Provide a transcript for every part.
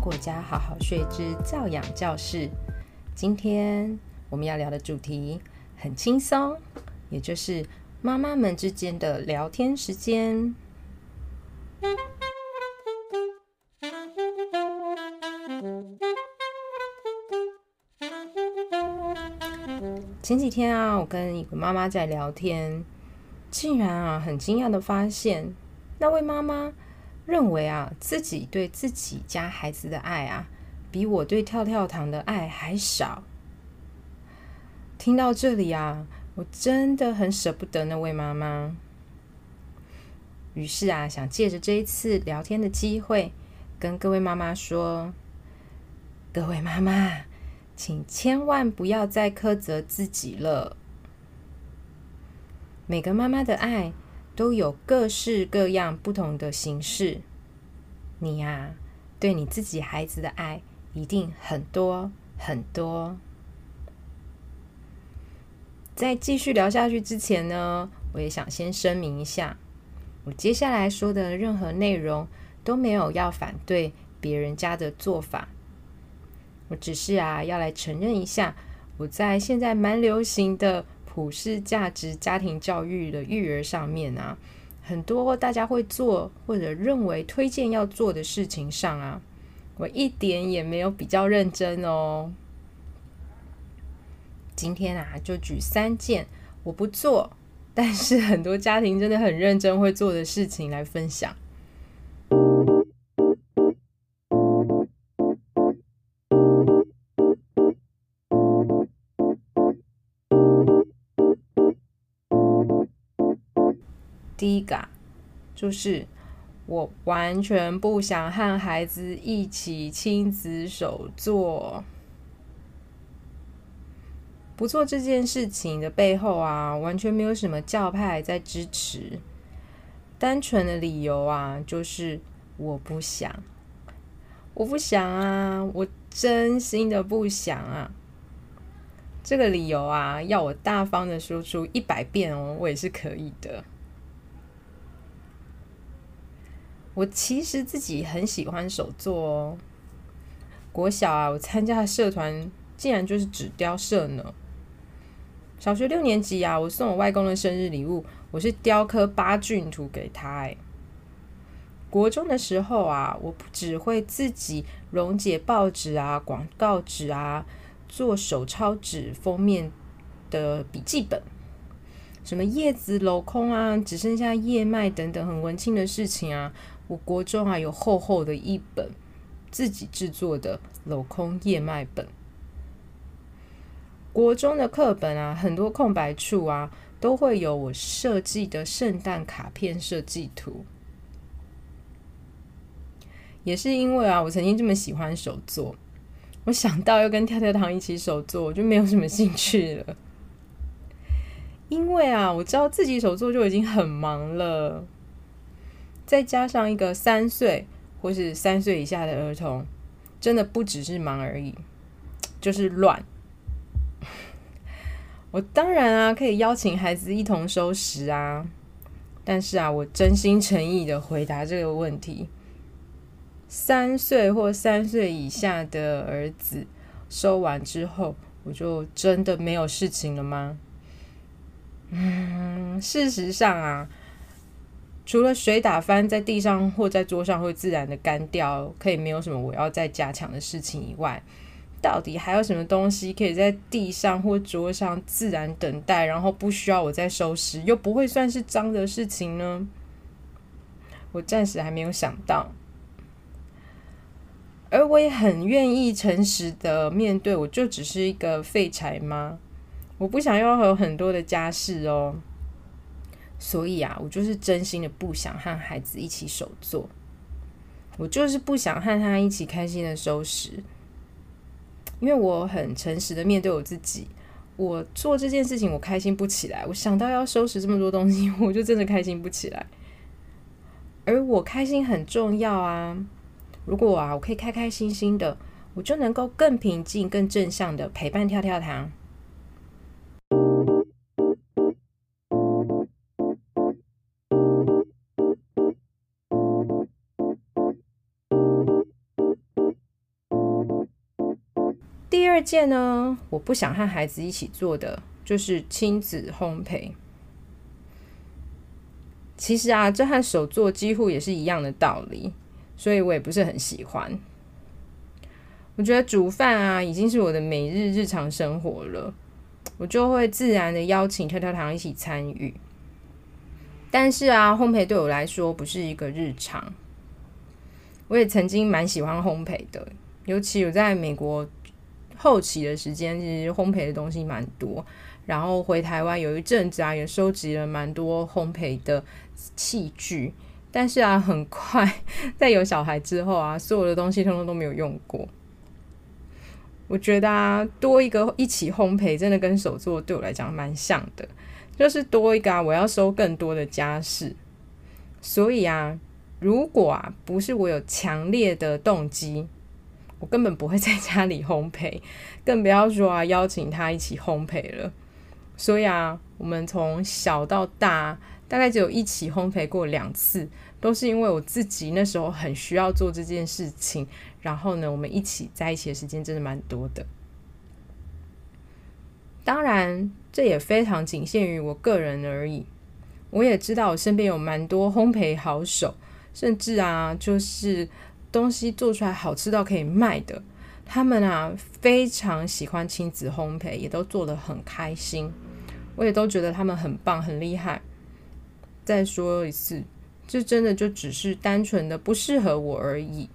糖果家好好睡之教养教室。今天我们要聊的主题很轻松，也就是妈妈们之间的聊天时间。前几天啊，我跟一个妈妈在聊天，竟然啊很惊讶的发现，那位妈妈认为啊自己对自己家孩子的爱啊，比我对跳跳糖的爱还少。听到这里啊，我真的很舍不得那位妈妈。于是啊，想借着这一次聊天的机会，跟各位妈妈说：各位妈妈。请千万不要再苛责自己了。每个妈妈的爱都有各式各样不同的形式。你呀，对你自己孩子的爱一定很多很多。在继续聊下去之前呢，我也想先声明一下，我接下来说的任何内容都没有要反对别人家的做法。我只是啊，要来承认一下，我在现在蛮流行的普世价值家庭教育的育儿上面啊，很多大家会做或者认为推荐要做的事情上啊，我一点也没有比较认真哦。今天啊，就举三件我不做，但是很多家庭真的很认真会做的事情来分享。第一个就是我完全不想和孩子一起亲子手作。不做这件事情的背后啊，完全没有什么教派在支持，单纯的理由啊，就是我不想，我不想啊，我真心的不想啊。这个理由啊，要我大方的说出一百遍哦，我也是可以的。我其实自己很喜欢手作哦。国小啊，我参加的社团竟然就是纸雕社呢。小学六年级啊，我送我外公的生日礼物，我是雕刻八骏图给他。哎，国中的时候啊，我不只会自己溶解报纸啊、广告纸啊，做手抄纸封面的笔记本，什么叶子镂空啊，只剩下叶脉等等很文青的事情啊。我国中啊，有厚厚的一本自己制作的镂空叶脉本。国中的课本啊，很多空白处啊，都会有我设计的圣诞卡片设计图。也是因为啊，我曾经这么喜欢手作，我想到要跟跳跳糖一起手作，我就没有什么兴趣了。因为啊，我知道自己手作就已经很忙了。再加上一个三岁或是三岁以下的儿童，真的不只是忙而已，就是乱。我当然啊，可以邀请孩子一同收拾啊，但是啊，我真心诚意的回答这个问题：三岁或三岁以下的儿子收完之后，我就真的没有事情了吗？嗯，事实上啊。除了水打翻在地上或在桌上会自然的干掉，可以没有什么我要再加强的事情以外，到底还有什么东西可以在地上或桌上自然等待，然后不需要我再收拾，又不会算是脏的事情呢？我暂时还没有想到，而我也很愿意诚实的面对，我就只是一个废柴吗？我不想要有很多的家事哦。所以啊，我就是真心的不想和孩子一起手作，我就是不想和他一起开心的收拾，因为我很诚实的面对我自己，我做这件事情我开心不起来，我想到要收拾这么多东西，我就真的开心不起来。而我开心很重要啊，如果啊我可以开开心心的，我就能够更平静、更正向的陪伴跳跳糖。二件呢，我不想和孩子一起做的就是亲子烘焙。其实啊，这和手作几乎也是一样的道理，所以我也不是很喜欢。我觉得煮饭啊，已经是我的每日日常生活了，我就会自然的邀请跳跳糖一起参与。但是啊，烘焙对我来说不是一个日常。我也曾经蛮喜欢烘焙的，尤其有在美国后期的时间，其实烘焙的东西蛮多。然后回台湾有一阵子啊，也收集了蛮多烘焙的器具。但是啊，很快在有小孩之后啊，所有的东西通通都没有用过。我觉得啊，多一个一起烘焙，真的跟手作对我来讲蛮像的，就是多一个啊，我要收更多的家事。所以啊，如果啊不是我有强烈的动机，我根本不会在家里烘焙，更不要说啊邀请他一起烘焙了。所以啊，我们从小到大，大概只有一起烘焙过两次，都是因为我自己那时候很需要做这件事情。然后呢，我们一起在一起的时间真的蛮多的。当然，这也非常仅限于我个人而已。我也知道我身边有蛮多烘焙好手，甚至啊，就是东西做出来好吃到可以卖的。他们啊，非常喜欢亲子烘焙，也都做得很开心。我也都觉得他们很棒、很厉害。再说一次，这真的就只是单纯的不适合我而已。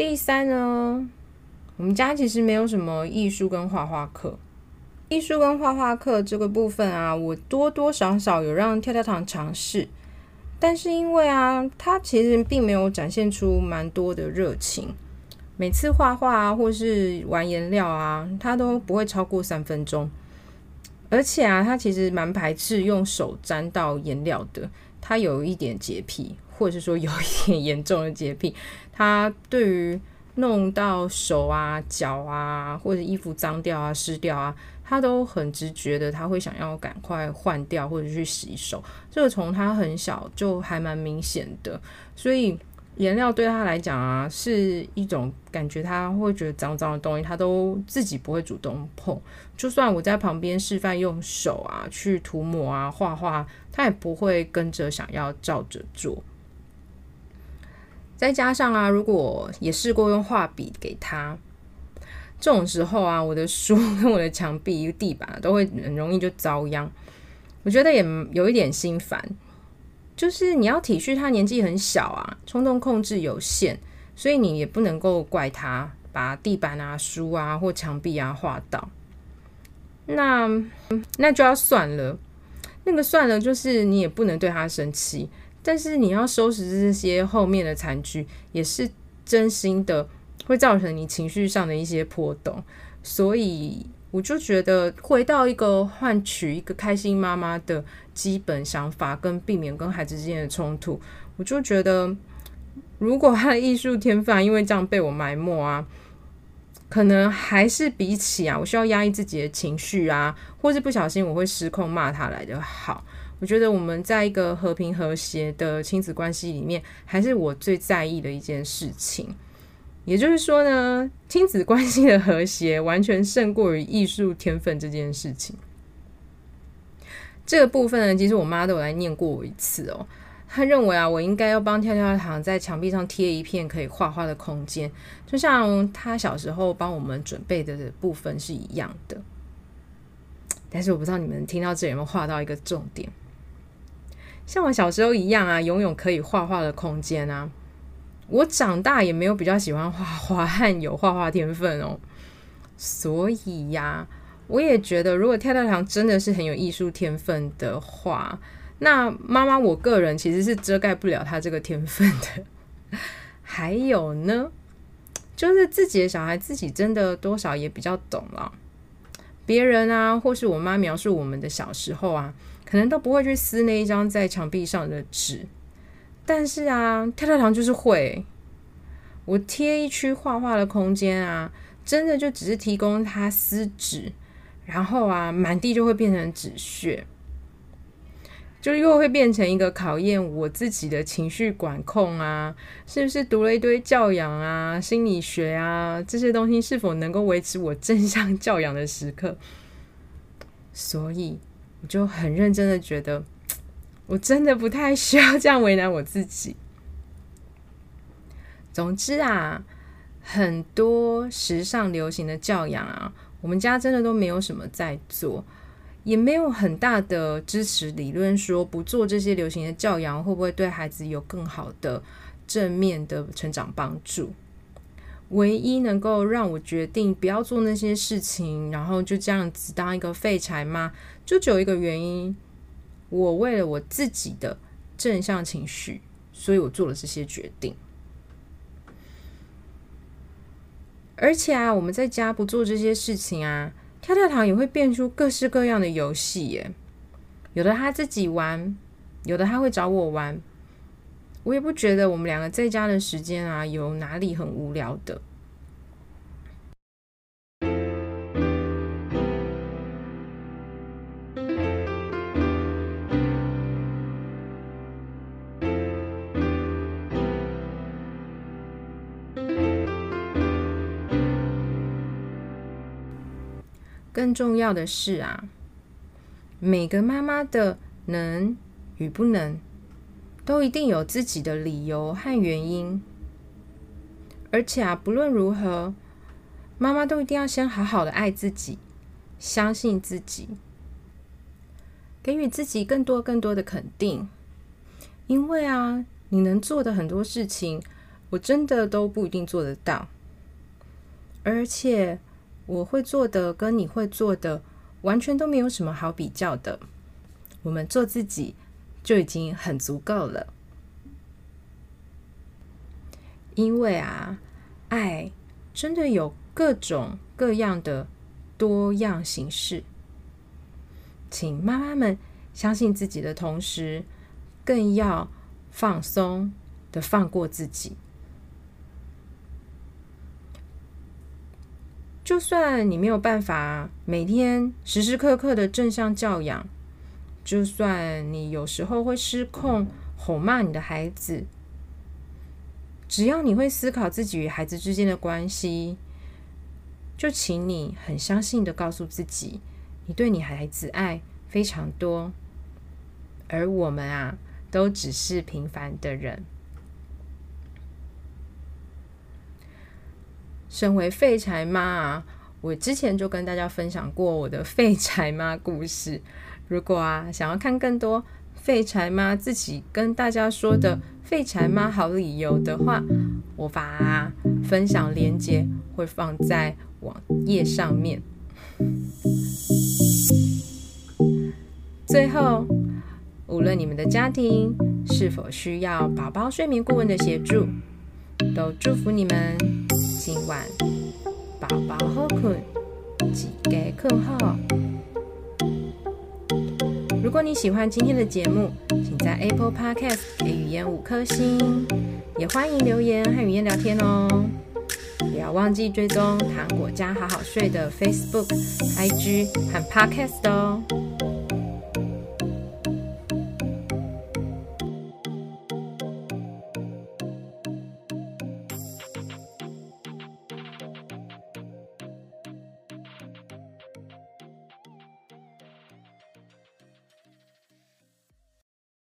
第三呢，我们家其实没有什么艺术跟画画课。艺术跟画画课这个部分啊，我多多少少有让跳跳糖尝试，但是因为啊，他其实并没有展现出蛮多的热情。每次画画啊，或是玩颜料啊，他都不会超过三分钟。而且啊，他其实蛮排斥用手沾到颜料的，他有一点洁癖。或者是说有一点严重的洁癖，他对于弄到手啊、脚啊，或者衣服脏掉啊、湿掉啊，他都很直觉的，他会想要赶快换掉或者去洗手。这个从他很小就还蛮明显的，所以颜料对他来讲啊，是一种感觉，他会觉得脏脏的东西，他都自己不会主动碰。就算我在旁边示范用手啊去涂抹啊、画画，他也不会跟着想要照着做。再加上啊，如果也试过用画笔给他，这种时候啊，我的书跟我的墙壁、地板都会很容易就遭殃。我觉得也有一点心烦，就是你要体恤他年纪很小啊，冲动控制有限，所以你也不能够怪他把地板啊、书啊或墙壁啊画到。那那就要算了，那个算了，就是你也不能对他生气。但是你要收拾这些后面的残局，也是真心的，会造成你情绪上的一些波动。所以我就觉得，回到一个换取一个开心妈妈的基本想法，跟避免跟孩子之间的冲突，我就觉得，如果他的艺术天分因为这样被我埋没啊，可能还是比起啊，我需要压抑自己的情绪啊，或是不小心我会失控骂他来的好。我觉得我们在一个和平和谐的亲子关系里面，还是我最在意的一件事情。也就是说呢，亲子关系的和谐完全胜过于艺术天分这件事情。这个部分呢，其实我妈都有来念过我一次哦。她认为啊，我应该要帮跳跳糖在墙壁上贴一片可以画画的空间，就像她小时候帮我们准备的部分是一样的。但是我不知道你们听到这有没有画到一个重点。像我小时候一样啊，拥有可以画画的空间啊。我长大也没有比较喜欢画画和有画画天分哦。所以呀，我也觉得，如果跳跳糖真的是很有艺术天分的话，那妈妈我个人其实是遮盖不了他这个天分的。还有呢，就是自己的小孩自己真的多少也比较懂了。别人啊，或是我妈描述我们的小时候啊。可能都不会去撕那一张在墙壁上的纸，但是啊，跳跳糖就是会。我贴一区画画的空间啊，真的就只是提供他撕纸，然后啊，满地就会变成纸屑，就又会变成一个考验我自己的情绪管控啊，是不是读了一堆教养啊、心理学啊这些东西，是否能够维持我正向 教养的时刻？所以我就很认真的觉得，我真的不太需要这样为难我自己。总之啊，很多时尚流行的教养啊。我们家真的都没有什么在做，也没有很大的支持理论说不做这些流行的教养会不会对孩子有更好的正面的成长帮助。唯一能够让我决定不要做那些事情，然后就这样子当一个废柴吗，就只有一个原因：我为了我自己的正向情绪，所以我做了这些决定。而且啊，我们在家不做这些事情啊，跳跳糖也会变出各式各样的游戏耶。有的他自己玩，有的他会找我玩。我也不觉得我们两个在家的时间啊，有哪里很无聊的。更重要的是啊，每个妈妈的能与不能，都一定有自己的理由和原因。而且啊，不论如何，妈妈都一定要先好好的爱自己，相信自己，给予自己更多更多的肯定。因为啊，你能做的很多事情，我真的都不一定做得到，而且。我会做的跟你会做的完全都没有什么好比较的。我们做自己就已经很足够了。因为啊，爱真的有各种各样的多样形式。请妈妈们相信自己的同时，更要放松的放过自己。就算你没有办法每天时时刻刻的正向教养，就算你有时候会失控吼骂你的孩子，只要你会思考自己与孩子之间的关系，就请你很相信的告诉自己，你对你孩子爱非常多，而我们啊，都只是平凡的人。身为废柴妈啊，我之前就跟大家分享过我的废柴妈故事。如果啊想要看更多废柴妈自己跟大家说的废柴妈好理由的话，我把分享链接会放在网页上面。最后，无论你们的家庭是否需要宝宝睡眠顾问的协助，都祝福你们。今晚宝宝好困，几个困好。如果你喜欢今天的节目，请在 Apple Podcast 给语言五颗星，也欢迎留言和语言聊天哦。不要忘记追踪糖果家好好睡的 Facebook、IG 和 Podcast 哦。